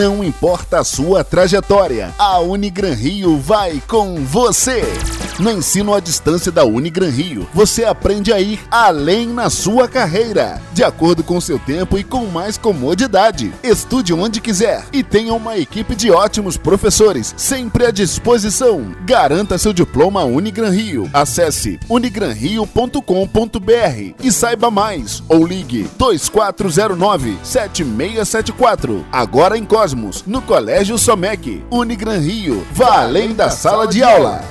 Não importa a sua trajetória, a Unigran Rio vai com você. No ensino à distância da Unigran Rio, você aprende a ir além na sua carreira, de acordo com seu tempo e com mais comodidade. Estude onde quiser e tenha uma equipe de ótimos professores, sempre à disposição. Garanta seu diploma Unigran Rio. Acesse unigranrio.com.br e saiba mais ou ligue 2409 7674. Agora em Cosmos, no Colégio Somec. Unigran Rio. Vá além da sala de aula.